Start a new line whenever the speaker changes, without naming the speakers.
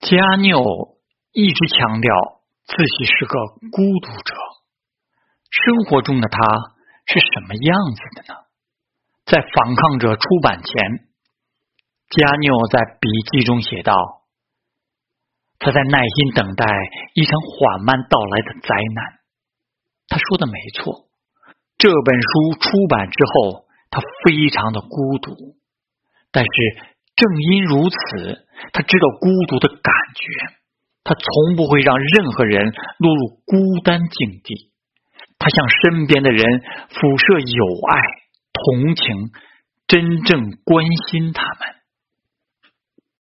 加缪一直强调自己是个孤独者。生活中的他是什么样子的呢？在《反抗者》出版前，加缪在笔记中写道：“他在耐心等待一场缓慢到来的灾难。”他说的没错。这本书出版之后，他非常的孤独。但是正因如此，他知道孤独的感觉。他从不会让任何人落入孤单境地。他向身边的人辐射友爱、同情，真正关心他们。